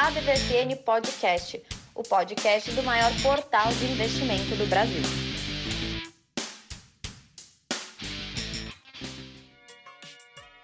ADVFN Podcast, o podcast do maior portal de investimento do Brasil.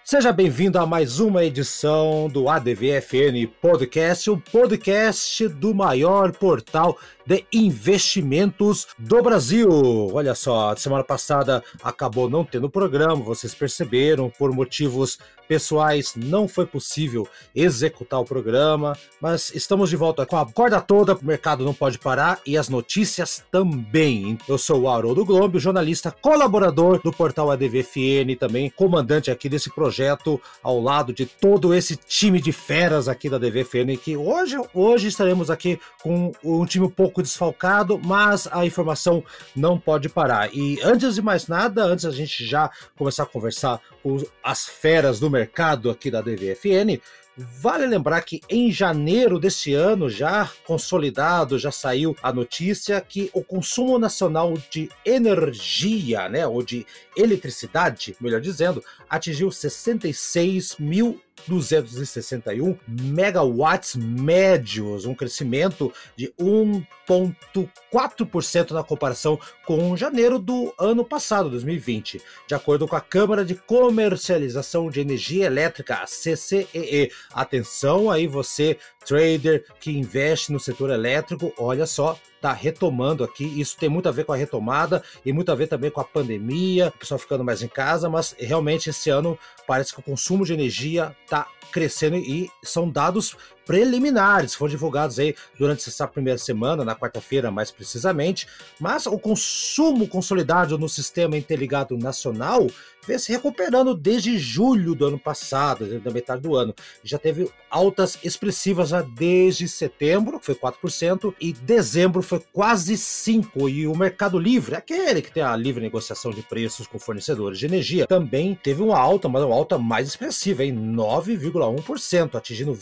Seja bem-vindo a mais uma edição do ADVFN Podcast, o podcast do maior portal de investimentos do Brasil. Olha só, semana passada acabou não tendo programa, vocês perceberam, por motivos pessoais não foi possível executar o programa, mas estamos de volta com a corda toda, o mercado não pode parar e as notícias também. Eu sou o Haroldo Globo, jornalista colaborador do portal ADVFN, também comandante aqui desse projeto ao lado de todo esse time de feras aqui da ADVFN, que hoje, hoje estaremos aqui com um time um pouco desfalcado, mas a informação não pode parar. E antes de mais nada, antes a gente já começar a conversar com as feras do mercado aqui da DVFN, Vale lembrar que em janeiro desse ano, já consolidado, já saiu a notícia que o consumo nacional de energia, né, ou de eletricidade, melhor dizendo, atingiu 66 mil 261 megawatts médios, um crescimento de 1,4% na comparação com janeiro do ano passado, 2020, de acordo com a Câmara de Comercialização de Energia Elétrica, CCEE. Atenção aí você, trader que investe no setor elétrico, olha só, tá retomando aqui. Isso tem muito a ver com a retomada e muito a ver também com a pandemia, o pessoal ficando mais em casa, mas realmente esse ano parece que o consumo de energia tá crescendo e são dados preliminares, foram divulgados aí durante essa primeira semana, na quarta-feira mais precisamente, mas o consumo consolidado no sistema interligado nacional vem se recuperando desde julho do ano passado, da metade do ano. Já teve altas expressivas já desde setembro, que foi 4%, e dezembro foi quase 5%. E o Mercado Livre, aquele que tem a livre negociação de preços com fornecedores de energia, também teve uma alta, mas uma alta mais expressiva, em 9,1%, atingindo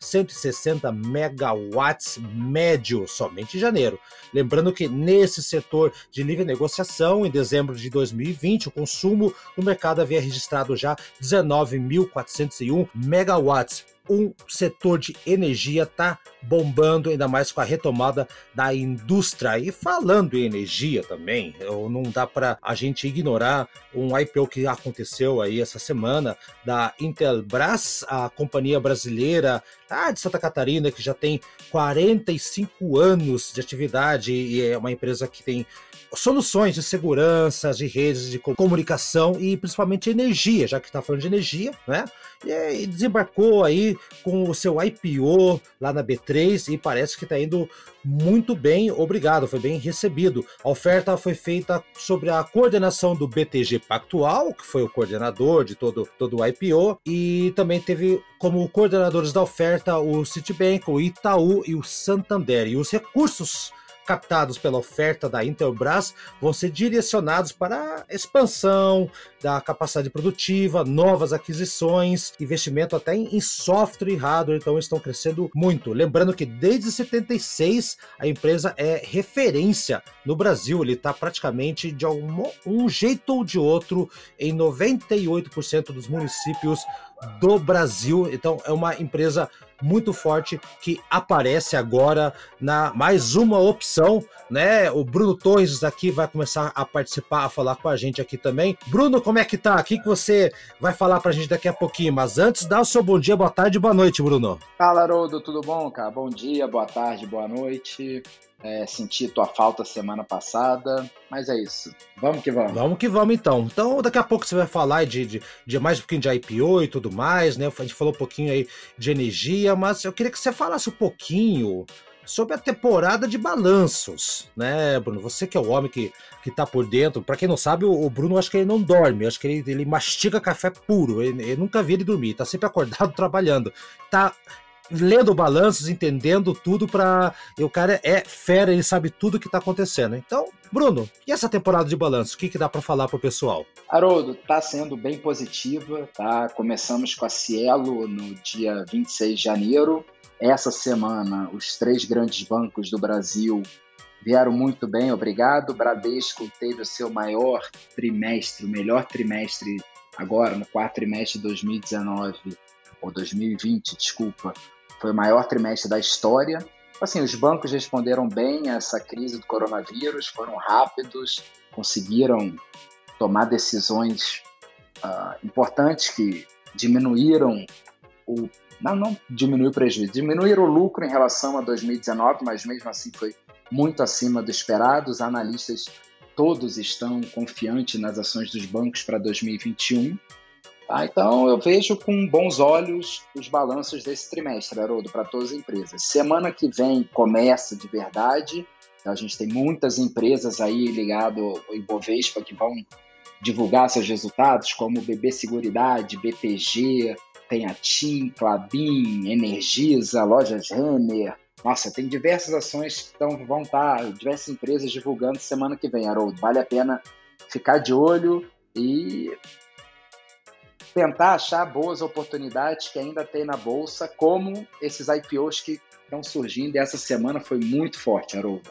21.160 megawatts médio somente em janeiro. Lembrando que nesse setor de livre negociação, em dezembro de 2020, o consumo consumo no mercado havia registrado já 19.401 megawatts um setor de energia está bombando, ainda mais com a retomada da indústria. E falando em energia também, não dá para a gente ignorar um IPO que aconteceu aí essa semana da Intelbras, a companhia brasileira ah, de Santa Catarina, que já tem 45 anos de atividade e é uma empresa que tem soluções de segurança, de redes de comunicação e principalmente energia, já que está falando de energia, né? E desembarcou aí com o seu IPO lá na B3 e parece que está indo muito bem, obrigado, foi bem recebido. A oferta foi feita sobre a coordenação do BTG Pactual, que foi o coordenador de todo, todo o IPO, e também teve como coordenadores da oferta o Citibank, o Itaú e o Santander. E os recursos captados pela oferta da Intelbras vão ser direcionados para a expansão da capacidade produtiva, novas aquisições, investimento até em software e hardware, então estão crescendo muito. Lembrando que desde 76 a empresa é referência no Brasil, ele está praticamente de algum um jeito ou de outro em 98% dos municípios do Brasil. Então é uma empresa muito forte que aparece agora na mais uma opção, né? O Bruno Torres aqui vai começar a participar, a falar com a gente aqui também. Bruno, como é que tá? O que você vai falar pra gente daqui a pouquinho? Mas antes, dá o seu bom dia, boa tarde, boa noite, Bruno. Fala, Haroldo, tudo bom, cara? Bom dia, boa tarde, boa noite. É, senti tua falta semana passada, mas é isso. Vamos que vamos. Vamos que vamos então. Então, daqui a pouco você vai falar de, de, de mais um pouquinho de IPO e tudo mais, né? A gente falou um pouquinho aí de energia, mas eu queria que você falasse um pouquinho sobre a temporada de balanços, né, Bruno? Você que é o homem que, que tá por dentro. Para quem não sabe, o, o, Bruno acho que ele não dorme, acho que ele, ele mastiga café puro. Eu nunca vi ele dormir, tá sempre acordado trabalhando. Tá lendo balanços, entendendo tudo para. O cara é fera, ele sabe tudo que tá acontecendo. Então, Bruno, e essa temporada de balanço? O que, que dá para falar pro pessoal? Haroldo, tá sendo bem positiva, tá? Começamos com a Cielo no dia 26 de janeiro. Essa semana, os três grandes bancos do Brasil vieram muito bem, obrigado. Bradesco teve o seu maior trimestre, o melhor trimestre agora, no quarto trimestre de 2019, ou 2020, desculpa, foi o maior trimestre da história. Assim, os bancos responderam bem a essa crise do coronavírus, foram rápidos, conseguiram tomar decisões uh, importantes que diminuíram o não, não diminuiu o prejuízo, diminuíram o lucro em relação a 2019, mas mesmo assim foi muito acima do esperado. Os analistas todos estão confiantes nas ações dos bancos para 2021. Tá? Então eu vejo com bons olhos os balanços desse trimestre, Haroldo, para todas as empresas. Semana que vem começa de verdade. Então, a gente tem muitas empresas aí ligado ao Ibovespa que vão divulgar seus resultados, como BB Seguridade, BTG, tem a TIM, Clabin, Energisa, Lojas Renner. Nossa, tem diversas ações que tão, vão estar, tá, diversas empresas divulgando semana que vem, Haroldo. Vale a pena ficar de olho e tentar achar boas oportunidades que ainda tem na bolsa, como esses IPOs que estão surgindo. E essa semana foi muito forte, Haroldo.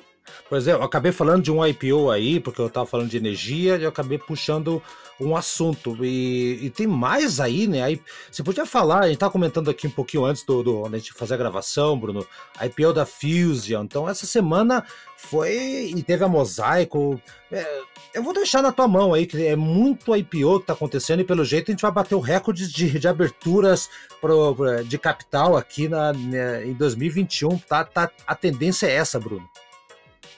Pois é, eu acabei falando de um IPO aí, porque eu estava falando de energia, e eu acabei puxando um assunto. E, e, tem mais aí, né? Aí, você podia falar, a gente estava comentando aqui um pouquinho antes do, do a gente fazer a gravação, Bruno, IPO da Fusion. Então, essa semana foi. E teve a Mosaico. É, eu vou deixar na tua mão aí, que é muito IPO que está acontecendo, e pelo jeito a gente vai bater o recorde de, de aberturas pro, de capital aqui na, né, em 2021. Tá, tá, a tendência é essa, Bruno.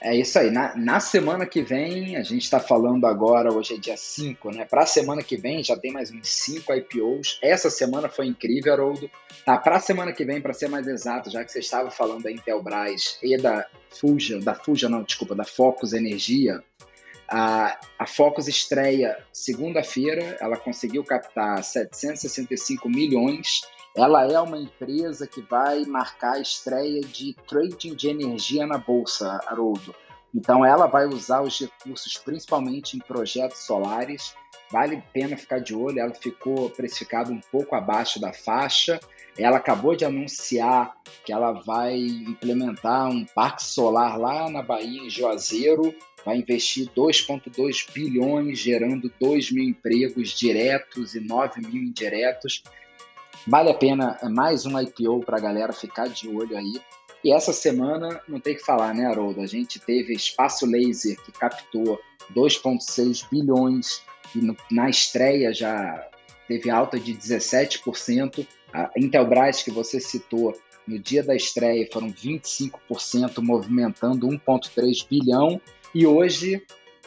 É isso aí. Na, na semana que vem, a gente está falando agora, hoje é dia 5, né? Para a semana que vem já tem mais uns 5 IPOs. Essa semana foi incrível, Haroldo. Tá, para a semana que vem, para ser mais exato, já que você estava falando da Intelbras e da Fuja, da Fuja não, desculpa, da Focus Energia, a, a Focus estreia segunda-feira, ela conseguiu captar 765 milhões ela é uma empresa que vai marcar a estreia de trading de energia na bolsa, Haroldo. Então, ela vai usar os recursos principalmente em projetos solares. Vale a pena ficar de olho. Ela ficou precificada um pouco abaixo da faixa. Ela acabou de anunciar que ela vai implementar um parque solar lá na Bahia, em Juazeiro. Vai investir 2,2 bilhões, gerando 2 mil empregos diretos e 9 mil indiretos. Vale a pena mais um IPO para a galera ficar de olho aí. E essa semana, não tem que falar, né, Haroldo? A gente teve Espaço Laser, que captou 2,6 bilhões, e no, na estreia já teve alta de 17%. A Intelbras, que você citou, no dia da estreia foram 25%, movimentando 1,3 bilhão. E hoje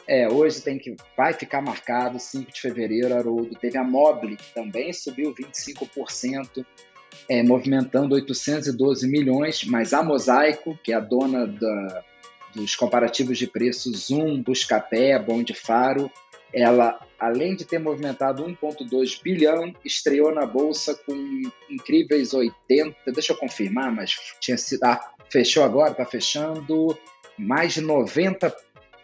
é, hoje tem que vai ficar marcado 5 de fevereiro, Haroldo. Teve a Mobile, que também subiu 25%, é, movimentando 812 milhões, mas a Mosaico, que é a dona da, dos comparativos de preços Zoom, Buscapé, Bom de Faro, ela, além de ter movimentado 1,2 bilhão, estreou na bolsa com incríveis 80, deixa eu confirmar, mas tinha sido, ah, fechou agora, está fechando mais de 90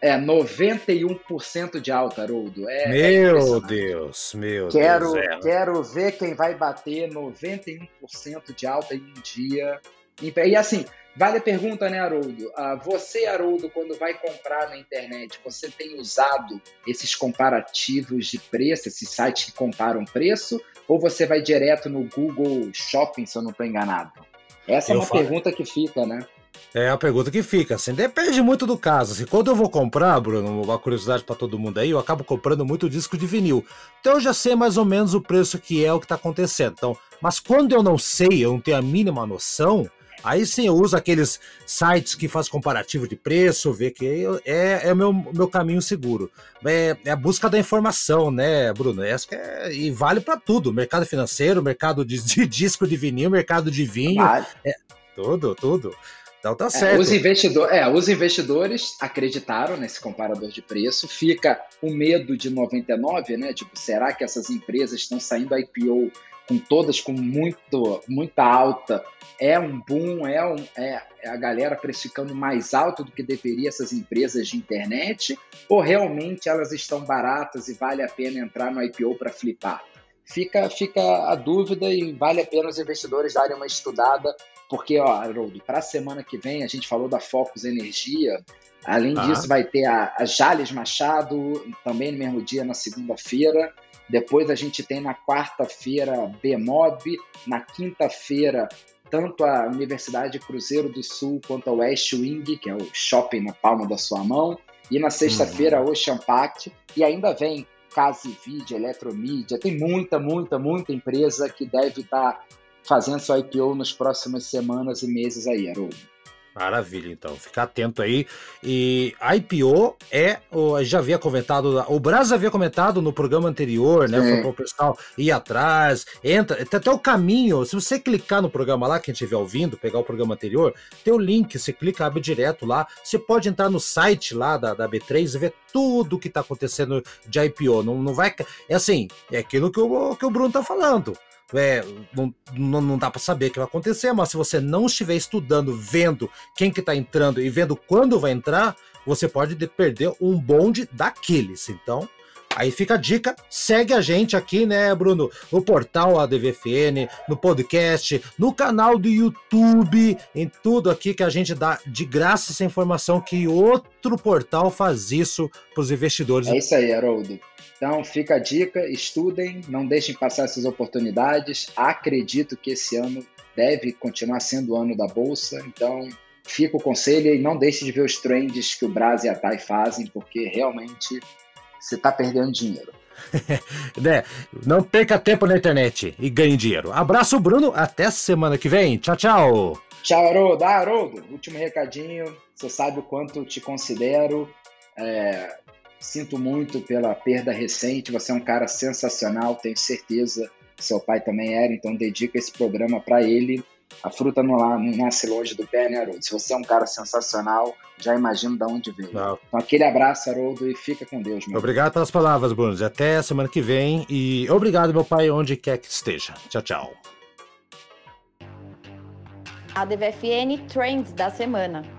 é, 91% de alta, Haroldo. É, é meu é Deus, meu quero, Deus. É. Quero ver quem vai bater 91% de alta em um dia. E assim, vale a pergunta, né, Haroldo? Uh, você, Haroldo, quando vai comprar na internet, você tem usado esses comparativos de preço, esses sites que comparam preço, ou você vai direto no Google Shopping, se eu não estou enganado? Essa eu é uma pergunta que fica, né? É a pergunta que fica, assim, depende muito do caso. Assim, quando eu vou comprar, Bruno, uma curiosidade para todo mundo aí, eu acabo comprando muito disco de vinil. Então eu já sei mais ou menos o preço que é o que está acontecendo. Então, mas quando eu não sei, eu não tenho a mínima noção, aí sim eu uso aqueles sites que faz comparativo de preço, ver que é, é o meu, meu caminho seguro. É, é, a busca da informação, né, Bruno? Essa é, e vale para tudo: mercado financeiro, mercado de, de, disco de vinil, mercado de vinho. Vale. É, tudo, tudo. Então tá certo. É, os, investidor, é, os investidores acreditaram nesse comparador de preço. Fica o medo de 99, né? Tipo, será que essas empresas estão saindo IPO com todas com muito, muita alta? É um boom, é, um, é, é a galera precificando mais alto do que deveria essas empresas de internet? Ou realmente elas estão baratas e vale a pena entrar no IPO para flipar? Fica, fica a dúvida e vale a pena os investidores darem uma estudada porque, ó, Haroldo, para a semana que vem, a gente falou da Focus Energia. Além ah. disso, vai ter a, a Jales Machado, também no mesmo dia, na segunda-feira. Depois a gente tem na quarta-feira Bemob, na quinta-feira tanto a Universidade Cruzeiro do Sul quanto a West Wing, que é o shopping na palma da sua mão, e na sexta-feira uhum. Ocean Pact, e ainda vem Case Video, Eletromídia, tem muita, muita, muita empresa que deve estar fazendo sua IPO nas próximas semanas e meses aí, Haroldo. Maravilha, então. Fica atento aí. E IPO é, o, já havia comentado, o Braz havia comentado no programa anterior, né? Foi para o pessoal ir atrás, entra, tem até o caminho. Se você clicar no programa lá, quem estiver ouvindo, pegar o programa anterior, tem o link, você clica, abre direto lá. Você pode entrar no site lá da, da B3 e ver tudo que está acontecendo de IPO. Não, não vai. É assim, é aquilo que o, que o Bruno tá falando é, não, não, dá para saber o que vai acontecer, mas se você não estiver estudando, vendo quem que tá entrando e vendo quando vai entrar, você pode perder um bonde daqueles. Então, Aí fica a dica, segue a gente aqui, né, Bruno? No portal ADVFN, no podcast, no canal do YouTube, em tudo aqui que a gente dá de graça essa informação que outro portal faz isso para os investidores. É isso aí, Haroldo. Então fica a dica, estudem, não deixem passar essas oportunidades. Acredito que esse ano deve continuar sendo o ano da bolsa, então fica o conselho e não deixe de ver os trends que o Braz e a TAI fazem, porque realmente você está perdendo dinheiro. né? Não perca tempo na internet e ganhe dinheiro. Abraço, Bruno. Até semana que vem. Tchau, tchau. Tchau, Haroldo. Ah, Haroldo, último recadinho. Você sabe o quanto te considero. É, Sinto muito pela perda recente. Você é um cara sensacional, tenho certeza que seu pai também era, então dedica esse programa para ele. A fruta não, lá, não nasce longe do pé, né, Haroldo? Se você é um cara sensacional, já imagino de onde veio. Não. Então, aquele abraço, Haroldo, e fica com Deus, meu. Obrigado pelas palavras, Bruno. Até semana que vem. E obrigado, meu pai, onde quer que esteja. Tchau, tchau. A DVFN Trends da semana.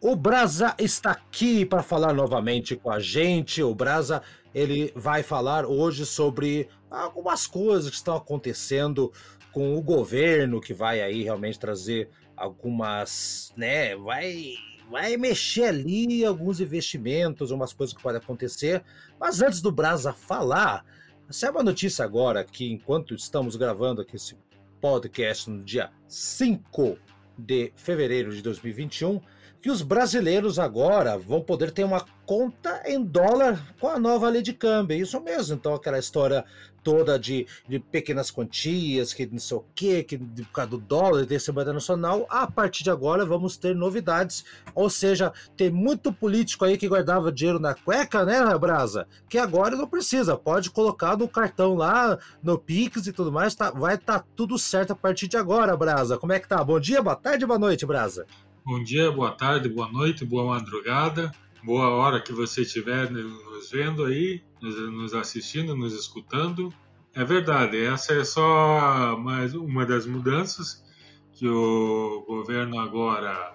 O Brasa está aqui para falar novamente com a gente. O Brasa ele vai falar hoje sobre algumas coisas que estão acontecendo com o governo que vai aí realmente trazer algumas, né, vai vai mexer ali alguns investimentos, umas coisas que podem acontecer. Mas antes do Brasa falar, saiba uma notícia agora que enquanto estamos gravando aqui esse podcast no dia 5 de fevereiro de 2021, que os brasileiros agora vão poder ter uma conta em dólar com a nova lei de câmbio. Isso mesmo. Então, aquela história toda de, de pequenas quantias, que não sei o quê, que por causa do dólar, desse moeda nacional, a partir de agora vamos ter novidades. Ou seja, tem muito político aí que guardava dinheiro na cueca, né, Brasa? Que agora não precisa, pode colocar no cartão lá, no Pix e tudo mais, tá, vai estar tá tudo certo a partir de agora, Brasa. Como é que tá? Bom dia, boa tarde, boa noite, Brasa. Bom dia, boa tarde, boa noite, boa madrugada, boa hora que você estiver nos vendo aí, nos assistindo, nos escutando. É verdade, essa é só mais uma das mudanças que o governo agora,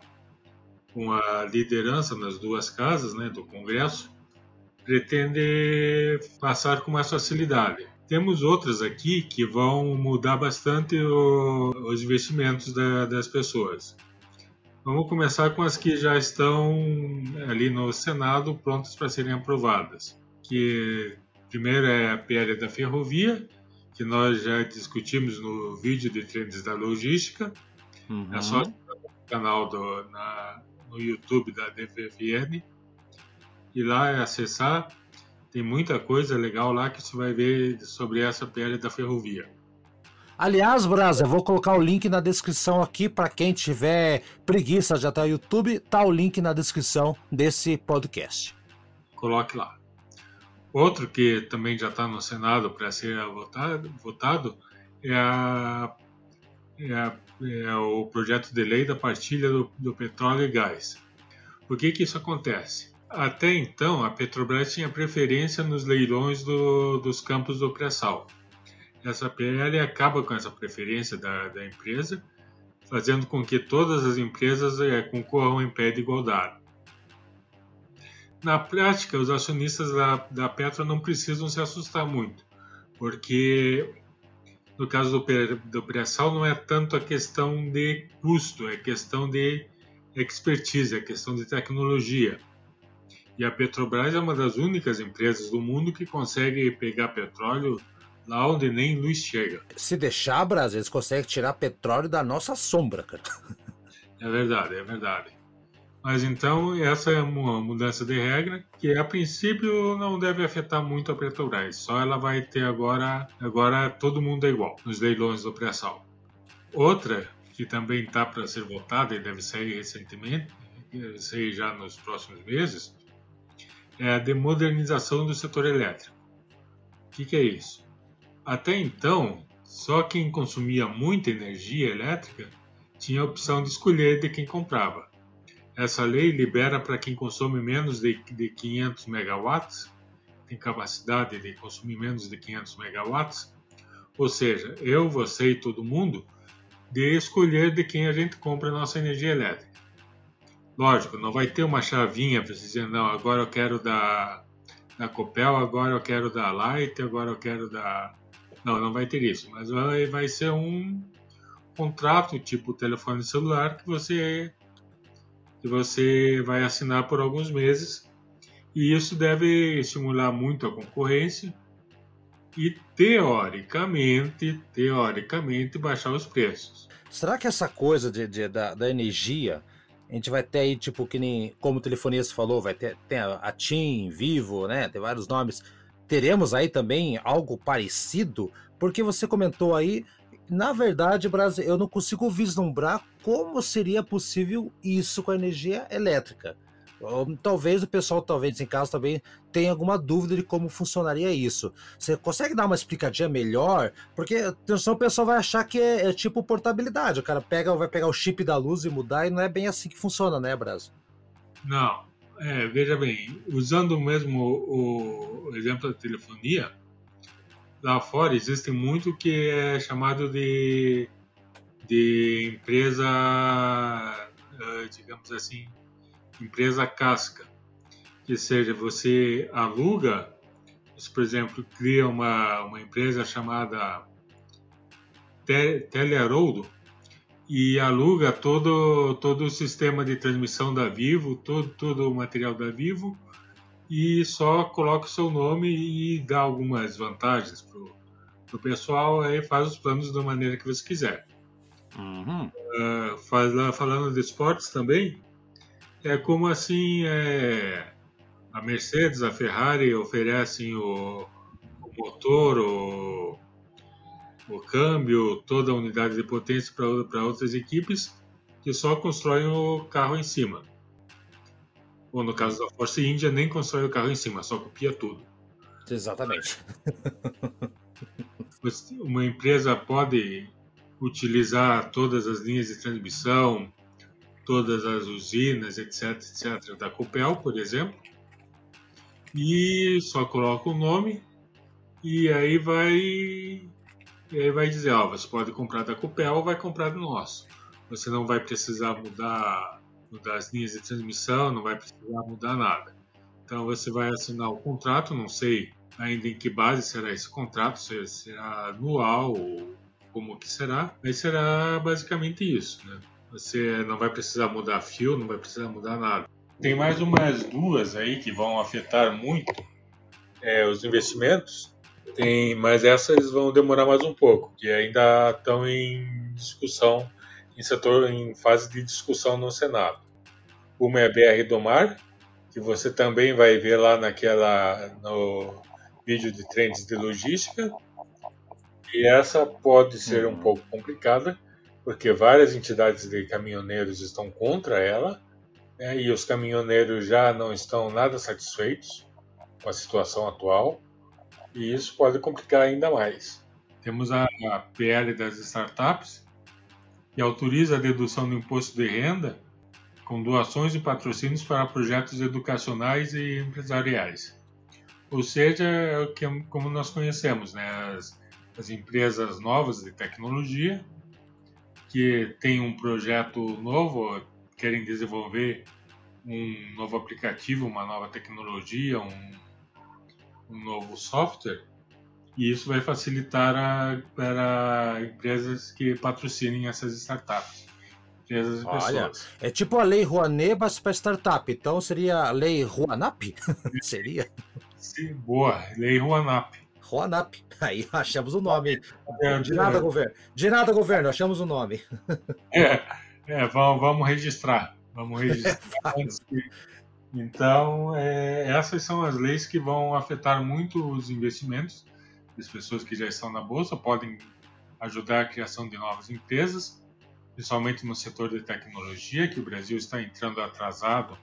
com a liderança nas duas casas né, do Congresso, pretende passar com mais facilidade. Temos outras aqui que vão mudar bastante o, os investimentos da, das pessoas. Vamos começar com as que já estão ali no Senado prontas para serem aprovadas. Que primeiro é a PL da ferrovia, que nós já discutimos no vídeo de trends da logística. Uhum. É só no canal do, na, no YouTube da DFFN. E lá é acessar. Tem muita coisa legal lá que você vai ver sobre essa PL da ferrovia. Aliás, Brasa, vou colocar o link na descrição aqui para quem tiver preguiça de até o YouTube, tá o link na descrição desse podcast. Coloque lá. Outro que também já está no Senado para ser votado, votado é, a, é, a, é, o projeto de lei da partilha do, do petróleo e gás. Por que, que isso acontece? Até então, a Petrobras tinha preferência nos leilões do, dos campos do pré-sal essa PL acaba com essa preferência da, da empresa, fazendo com que todas as empresas é, concorram em pé de igualdade. Na prática, os acionistas da, da Petro não precisam se assustar muito, porque no caso do, pré-sal não é tanto a questão de custo, é questão de expertise, é questão de tecnologia. E a Petrobras é uma das únicas empresas do mundo que consegue pegar petróleo lá onde nem luz chega. Se deixar, Brasil, eles conseguem tirar petróleo da nossa sombra, cara. É verdade, é verdade. Mas então essa é uma mudança de regra que a princípio não deve afetar muito a Petrobras. Só ela vai ter agora, agora todo mundo é igual nos leilões do pré-sal. Outra que também está para ser votada e deve sair recentemente, deve sair já nos próximos meses, é a de modernização do setor elétrico. O que, que é isso? Até então, só quem consumia muita energia elétrica tinha a opção de escolher de quem comprava. Essa lei libera para quem consome menos de, de 500 megawatts, tem capacidade de consumir menos de 500 megawatts, ou seja, eu, você e todo mundo, de escolher de quem a gente compra a nossa energia elétrica. Lógico, não vai ter uma chavinha para dizer, não, agora eu quero da, da Copel, agora eu quero da Light, agora eu quero da não, não vai ter isso, mas vai, vai ser um contrato tipo telefone celular que você que você vai assinar por alguns meses e isso deve estimular muito a concorrência e teoricamente, teoricamente baixar os preços. Será que essa coisa de, de da, da, energia a gente vai ter aí tipo que nem como o telefonista falou, vai ter tem a, a TIM, Vivo, né? Tem vários nomes teremos aí também algo parecido? Porque você comentou aí, na verdade, Brasil, eu não consigo vislumbrar como seria possível isso com a energia elétrica. Talvez o pessoal, talvez em casa também tenha alguma dúvida de como funcionaria isso. Você consegue dar uma explicadinha melhor? Porque senão o pessoal vai achar que é, é, tipo portabilidade. O cara pega, vai pegar o chip da luz e mudar, e não é bem assim que funciona, né, Brasil? Não, é, veja bem, usando mesmo o, o, exemplo da telefonia, lá fora existe muito que é chamado de, de empresa, eh, digamos assim, empresa casca. Que seja, você aluga, por exemplo, cria uma, uma empresa chamada Teleharoldo, e aluga todo, todo o sistema de transmissão da Vivo, todo, todo o material da Vivo e só coloca o seu nome e dá algumas vantagens para o pessoal, aí faz os planos da maneira que você quiser. Uhum. Uh, falando de esportes também, é como assim é, a Mercedes, a Ferrari oferecem o, o motor, o, o câmbio, toda a unidade de potência para outras equipes que só constroem o carro em cima. Ou no caso da Force India, nem constrói o carro em cima, só copia tudo. Exatamente. Uma empresa pode utilizar todas as linhas de transmissão, todas as usinas, etc, etc, da Copel, por exemplo, e só coloca o nome e aí vai e aí vai dizer, ó, você pode comprar da Copel ou vai comprar do nosso. Você não vai precisar mudar, mudar as linhas de transmissão, não vai precisar mudar nada. Então você vai assinar o contrato, não sei ainda em que base será esse contrato, se será anual ou como que será, mas será basicamente isso, né? Você não vai precisar mudar fio, não vai precisar mudar nada. Tem mais umas duas aí que vão afetar muito é, os investimentos, tem, mas essas vão demorar mais um pouco, que ainda estão em discussão, em setor, em fase de discussão no Senado. Uma é a BR do Mar, que você também vai ver lá naquela no vídeo de trends de logística. E essa pode ser um pouco complicada, porque várias entidades de caminhoneiros estão contra ela, né, e os caminhoneiros já não estão nada satisfeitos com a situação atual e isso pode complicar ainda mais. Temos a, PL das startups, que autoriza a dedução do imposto de renda com doações e patrocínios para projetos educacionais e empresariais. Ou seja, é como nós conhecemos, né? as, as empresas novas de tecnologia que têm um projeto novo, querem desenvolver um novo aplicativo, uma nova tecnologia, um, um novo software e isso vai facilitar a, para empresas que patrocinem essas startups. empresas e Olha, pessoas. é tipo a lei Rouanet, mas para startup. Então seria a lei Rouanap? seria? Sim, boa, Lei Rouanap. Rouanap. Aí achamos o nome. É, De nada, governo. De nada, governo, achamos o nome. É, é, vamos, vamos registrar. Vamos registrar. que- Então, é, essas são as leis que vão afetar muito os investimentos das pessoas que já estão na Bolsa, podem ajudar a criação de novas empresas, principalmente no setor de tecnologia, que o Brasil está entrando atrasado,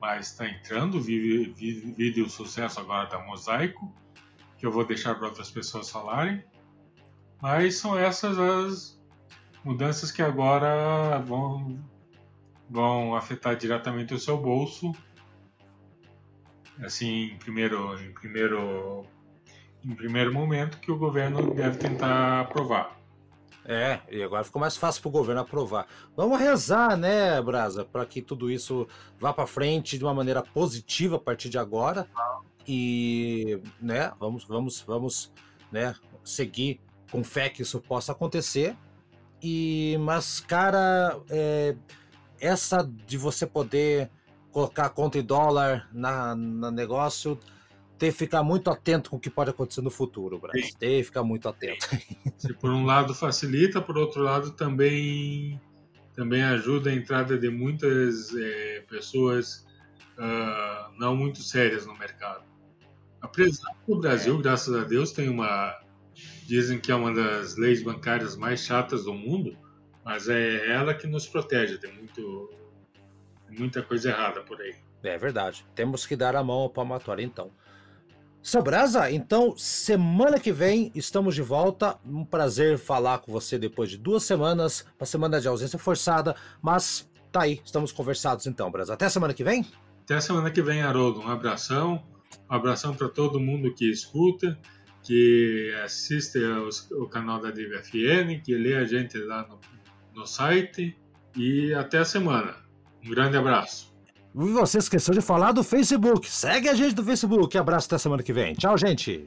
mas está entrando, vive, vive, vive o sucesso agora da Mosaico, que eu vou deixar para outras pessoas falarem. Mas são essas as mudanças que agora vão, vão afetar diretamente o seu bolso. Assim, em primeiro, em primeiro, em primeiro momento, que o governo deve tentar aprovar. É, e agora ficou mais fácil para o governo aprovar. Vamos rezar, né, Brasa, para que tudo isso vá para frente de uma maneira positiva a partir de agora. E, né, vamos, vamos, vamos, né, seguir com fé que isso possa acontecer. E, mas, cara, é, essa de você poder colocar a conta em dólar na, na negócio, ter que ficar muito atento com o que pode acontecer no futuro, Brasa. Sim. Ter que ficar muito atento. Se por um lado facilita, por outro lado também também ajuda a entrada de muitas eh, pessoas ah, não muito sérias no mercado. Apesar que o Brasil, graças a Deus, tem uma dizem que é uma das leis bancárias mais chatas do mundo, mas é ela que nos protege. Tem muito muita coisa errada por aí. É verdade. Temos que dar a mão ao palmatório, então. Seu Brasa, então, semana que vem estamos de volta. Um prazer falar com você depois de duas semanas, uma semana de ausência forçada, mas tá aí, estamos conversados então, Brasa. Até semana que vem? Até semana que vem, Haroldo. Um abração. Um abração para todo mundo que escuta, que assiste aos- o canal da DVFN, que lê a gente lá no, no site. E até a semana. Um grande abraço. E você esqueceu de falar do Facebook. Segue a gente do Facebook. Abraço até semana que vem. Tchau, gente.